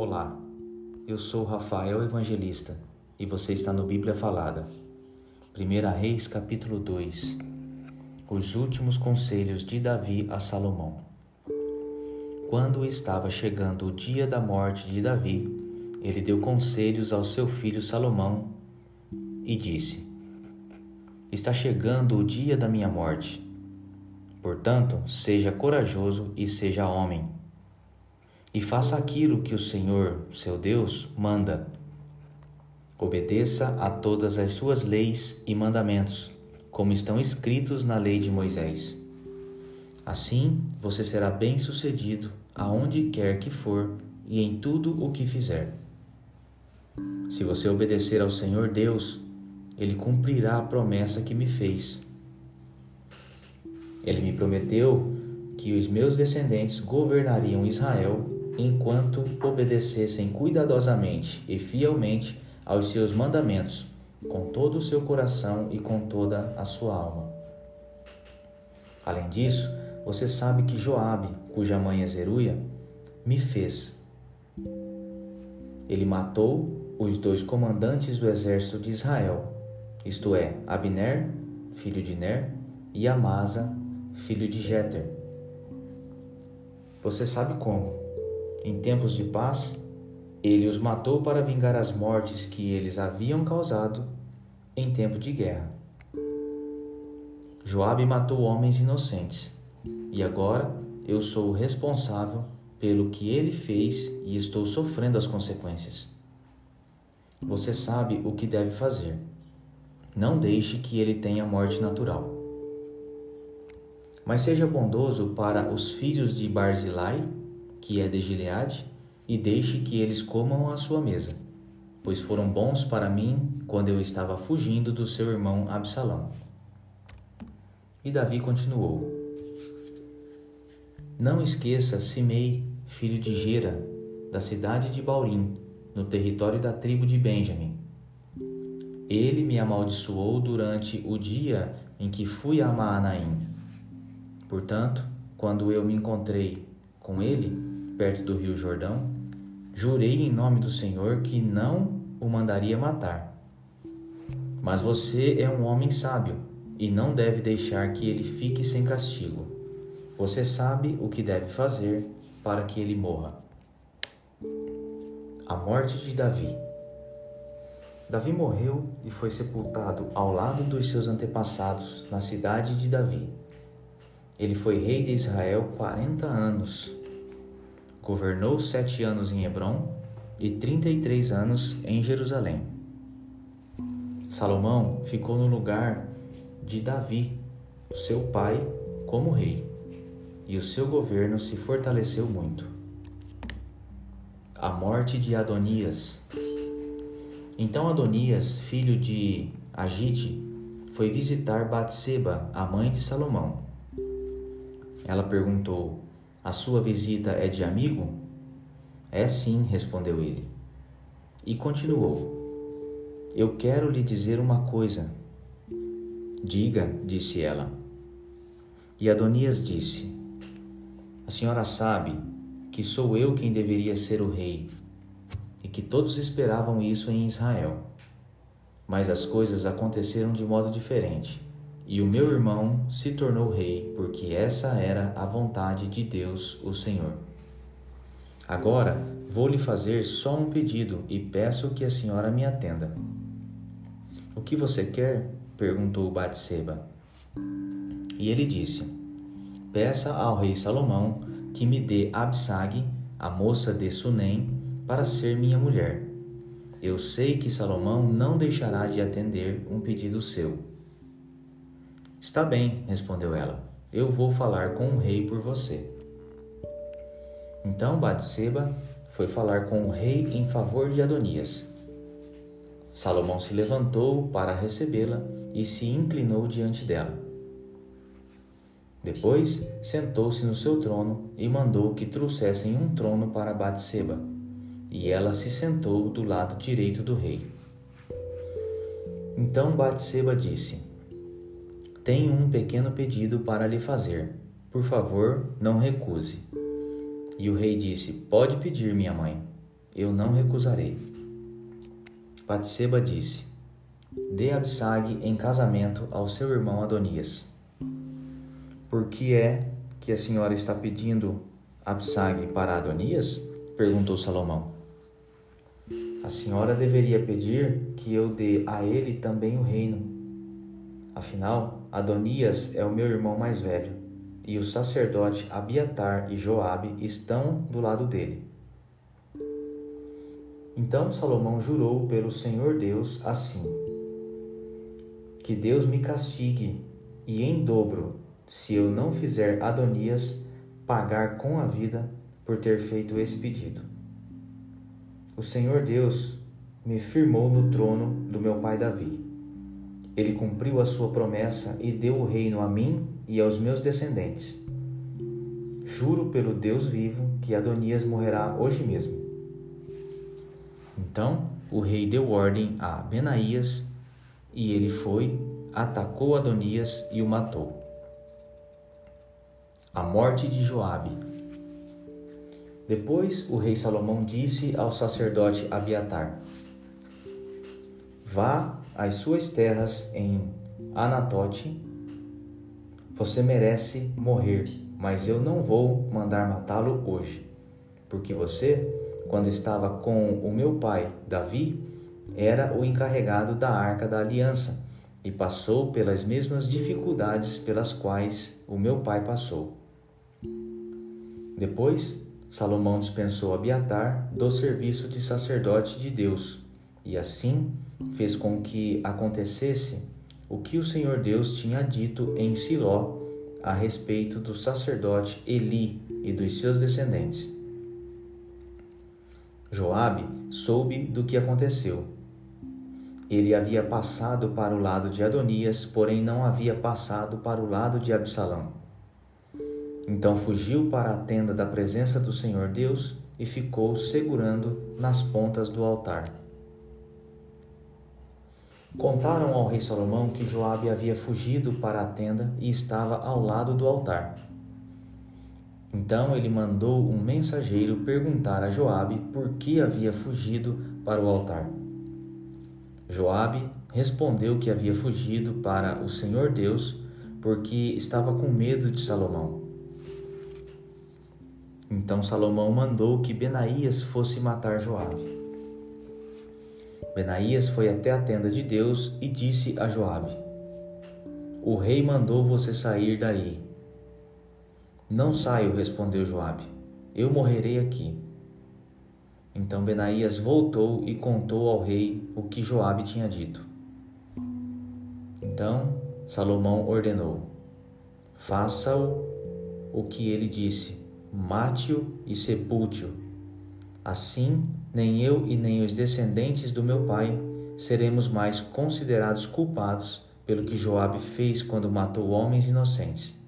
Olá, eu sou Rafael Evangelista e você está no Bíblia Falada. 1 Reis capítulo 2 Os últimos conselhos de Davi a Salomão. Quando estava chegando o dia da morte de Davi, ele deu conselhos ao seu filho Salomão e disse: Está chegando o dia da minha morte. Portanto, seja corajoso e seja homem e faça aquilo que o Senhor, seu Deus, manda. Obedeça a todas as suas leis e mandamentos, como estão escritos na lei de Moisés. Assim você será bem-sucedido aonde quer que for e em tudo o que fizer. Se você obedecer ao Senhor Deus, ele cumprirá a promessa que me fez. Ele me prometeu que os meus descendentes governariam Israel enquanto obedecessem cuidadosamente e fielmente aos seus mandamentos, com todo o seu coração e com toda a sua alma. Além disso, você sabe que Joabe, cuja mãe é Zeruia, me fez. Ele matou os dois comandantes do exército de Israel, isto é, Abner, filho de Ner, e Amasa, filho de Jeter. Você sabe como? Em tempos de paz, ele os matou para vingar as mortes que eles haviam causado em tempo de guerra. Joabe matou homens inocentes, e agora eu sou o responsável pelo que ele fez e estou sofrendo as consequências. Você sabe o que deve fazer. Não deixe que ele tenha morte natural. Mas seja bondoso para os filhos de Barzilai que é de Gileade, e deixe que eles comam à sua mesa, pois foram bons para mim quando eu estava fugindo do seu irmão Absalão. E Davi continuou: Não esqueça Simei, filho de Gera, da cidade de Baurim, no território da tribo de Benjamim. Ele me amaldiçoou durante o dia em que fui a Maanaim. Portanto, quando eu me encontrei com ele, perto do rio Jordão, jurei em nome do Senhor que não o mandaria matar. Mas você é um homem sábio e não deve deixar que ele fique sem castigo. Você sabe o que deve fazer para que ele morra. A morte de Davi. Davi morreu e foi sepultado ao lado dos seus antepassados na cidade de Davi. Ele foi rei de Israel 40 anos Governou sete anos em Hebron e trinta e três anos em Jerusalém. Salomão ficou no lugar de Davi, seu pai, como rei, e o seu governo se fortaleceu muito. A morte de Adonias. Então Adonias, filho de Agite, foi visitar Batseba, a mãe de Salomão. Ela perguntou: a sua visita é de amigo? É sim, respondeu ele. E continuou: Eu quero lhe dizer uma coisa. Diga, disse ela. E Adonias disse: A senhora sabe que sou eu quem deveria ser o rei, e que todos esperavam isso em Israel. Mas as coisas aconteceram de modo diferente. E o meu irmão se tornou rei, porque essa era a vontade de Deus, o Senhor. Agora vou lhe fazer só um pedido e peço que a senhora me atenda. O que você quer? perguntou Batseba. E ele disse: Peça ao rei Salomão que me dê Absag, a moça de Sunem, para ser minha mulher. Eu sei que Salomão não deixará de atender um pedido seu. Está bem, respondeu ela. Eu vou falar com o rei por você. Então Batseba foi falar com o rei em favor de Adonias. Salomão se levantou para recebê-la e se inclinou diante dela. Depois sentou-se no seu trono e mandou que trouxessem um trono para Batseba, e ela se sentou do lado direito do rei. Então Batseba disse: tenho um pequeno pedido para lhe fazer. Por favor, não recuse. E o rei disse: Pode pedir, minha mãe. eu não recusarei. Batseba disse: Dê Absag em casamento ao seu irmão Adonias. Por que é que a senhora está pedindo Absag para Adonias? perguntou Salomão. A senhora deveria pedir que eu dê a ele também o reino. Afinal, Adonias é o meu irmão mais velho, e o sacerdote Abiatar e Joabe estão do lado dele. Então Salomão jurou pelo Senhor Deus assim: Que Deus me castigue, e em dobro, se eu não fizer Adonias pagar com a vida por ter feito esse pedido. O Senhor Deus me firmou no trono do meu pai Davi. Ele cumpriu a sua promessa e deu o reino a mim e aos meus descendentes. Juro pelo Deus vivo que Adonias morrerá hoje mesmo. Então o rei deu ordem a Benaías e ele foi, atacou Adonias e o matou. A morte de Joabe. Depois o rei Salomão disse ao sacerdote Abiatar: Vá às suas terras em Anatote. Você merece morrer, mas eu não vou mandar matá-lo hoje, porque você, quando estava com o meu pai Davi, era o encarregado da arca da aliança e passou pelas mesmas dificuldades pelas quais o meu pai passou. Depois Salomão dispensou Abiatar do serviço de sacerdote de Deus, e assim fez com que acontecesse o que o Senhor Deus tinha dito em Siló a respeito do sacerdote Eli e dos seus descendentes. Joabe soube do que aconteceu. Ele havia passado para o lado de Adonias, porém não havia passado para o lado de Absalão. Então fugiu para a tenda da presença do Senhor Deus e ficou segurando nas pontas do altar. Contaram ao rei Salomão que Joabe havia fugido para a tenda e estava ao lado do altar. Então ele mandou um mensageiro perguntar a Joabe por que havia fugido para o altar. Joabe respondeu que havia fugido para o Senhor Deus porque estava com medo de Salomão. Então Salomão mandou que Benaías fosse matar Joabe. Benaías foi até a tenda de Deus e disse a Joabe: O rei mandou você sair daí. Não saio, respondeu Joabe. Eu morrerei aqui. Então Benaías voltou e contou ao rei o que Joabe tinha dito. Então Salomão ordenou: Faça-o o que ele disse mate-o e sepulte-o. Assim, nem eu e nem os descendentes do meu pai seremos mais considerados culpados pelo que Joabe fez quando matou homens inocentes.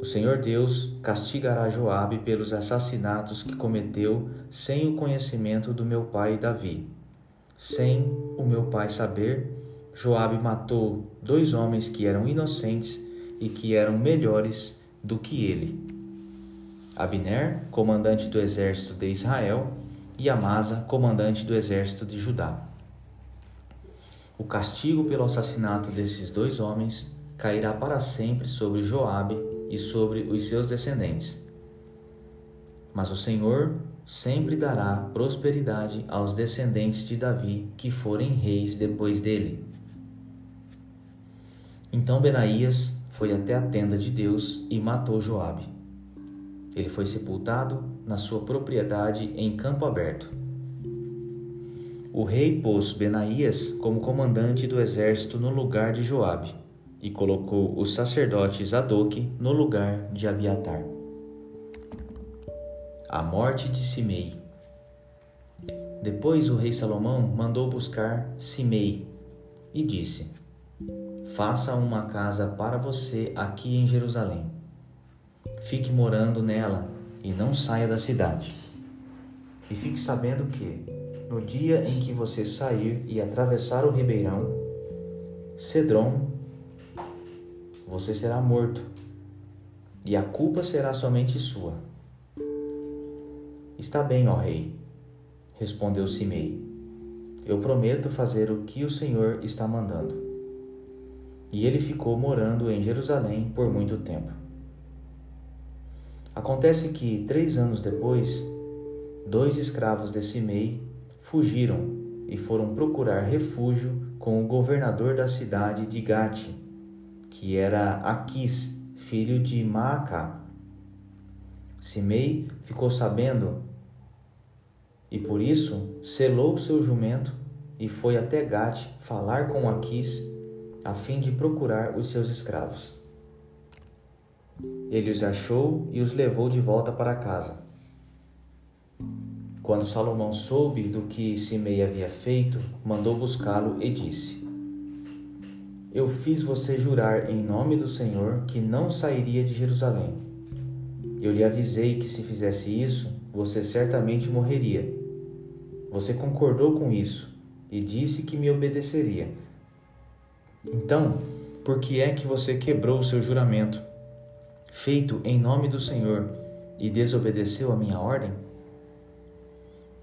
O Senhor Deus castigará Joabe pelos assassinatos que cometeu sem o conhecimento do meu pai Davi. Sem o meu pai saber, Joabe matou dois homens que eram inocentes e que eram melhores do que ele. Abner, comandante do exército de Israel, e Amasa, comandante do exército de Judá. O castigo pelo assassinato desses dois homens cairá para sempre sobre Joabe e sobre os seus descendentes. Mas o Senhor sempre dará prosperidade aos descendentes de Davi que forem reis depois dele. Então Benaías foi até a tenda de Deus e matou Joabe. Ele foi sepultado na sua propriedade em campo aberto. O rei pôs Benaías como comandante do exército no lugar de Joabe e colocou o sacerdote Zadok no lugar de Abiatar. A morte de Simei. Depois o rei Salomão mandou buscar Simei e disse: Faça uma casa para você aqui em Jerusalém fique morando nela e não saia da cidade. E fique sabendo que, no dia em que você sair e atravessar o ribeirão, Cedron, você será morto, e a culpa será somente sua. Está bem, ó rei, respondeu Simei. Eu prometo fazer o que o Senhor está mandando. E ele ficou morando em Jerusalém por muito tempo. Acontece que, três anos depois, dois escravos de Simei fugiram e foram procurar refúgio com o governador da cidade de Gate, que era Aquis, filho de Maacá. Simei ficou sabendo e por isso selou seu jumento e foi até Gate falar com Aquis a fim de procurar os seus escravos. Ele os achou e os levou de volta para casa. Quando Salomão soube do que Simei havia feito, mandou buscá-lo e disse: Eu fiz você jurar em nome do Senhor que não sairia de Jerusalém. Eu lhe avisei que se fizesse isso, você certamente morreria. Você concordou com isso e disse que me obedeceria. Então, por que é que você quebrou o seu juramento, feito em nome do Senhor, e desobedeceu a minha ordem?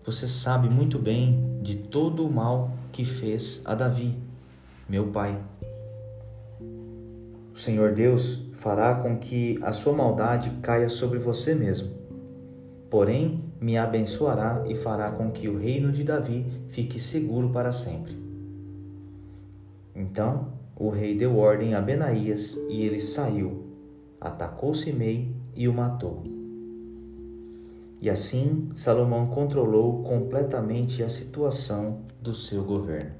Você sabe muito bem de todo o mal que fez a Davi, meu pai. O Senhor Deus fará com que a sua maldade caia sobre você mesmo porém me abençoará e fará com que o reino de Davi fique seguro para sempre. Então o rei deu ordem a Benaías e ele saiu, atacou Simei e o matou. E assim Salomão controlou completamente a situação do seu governo.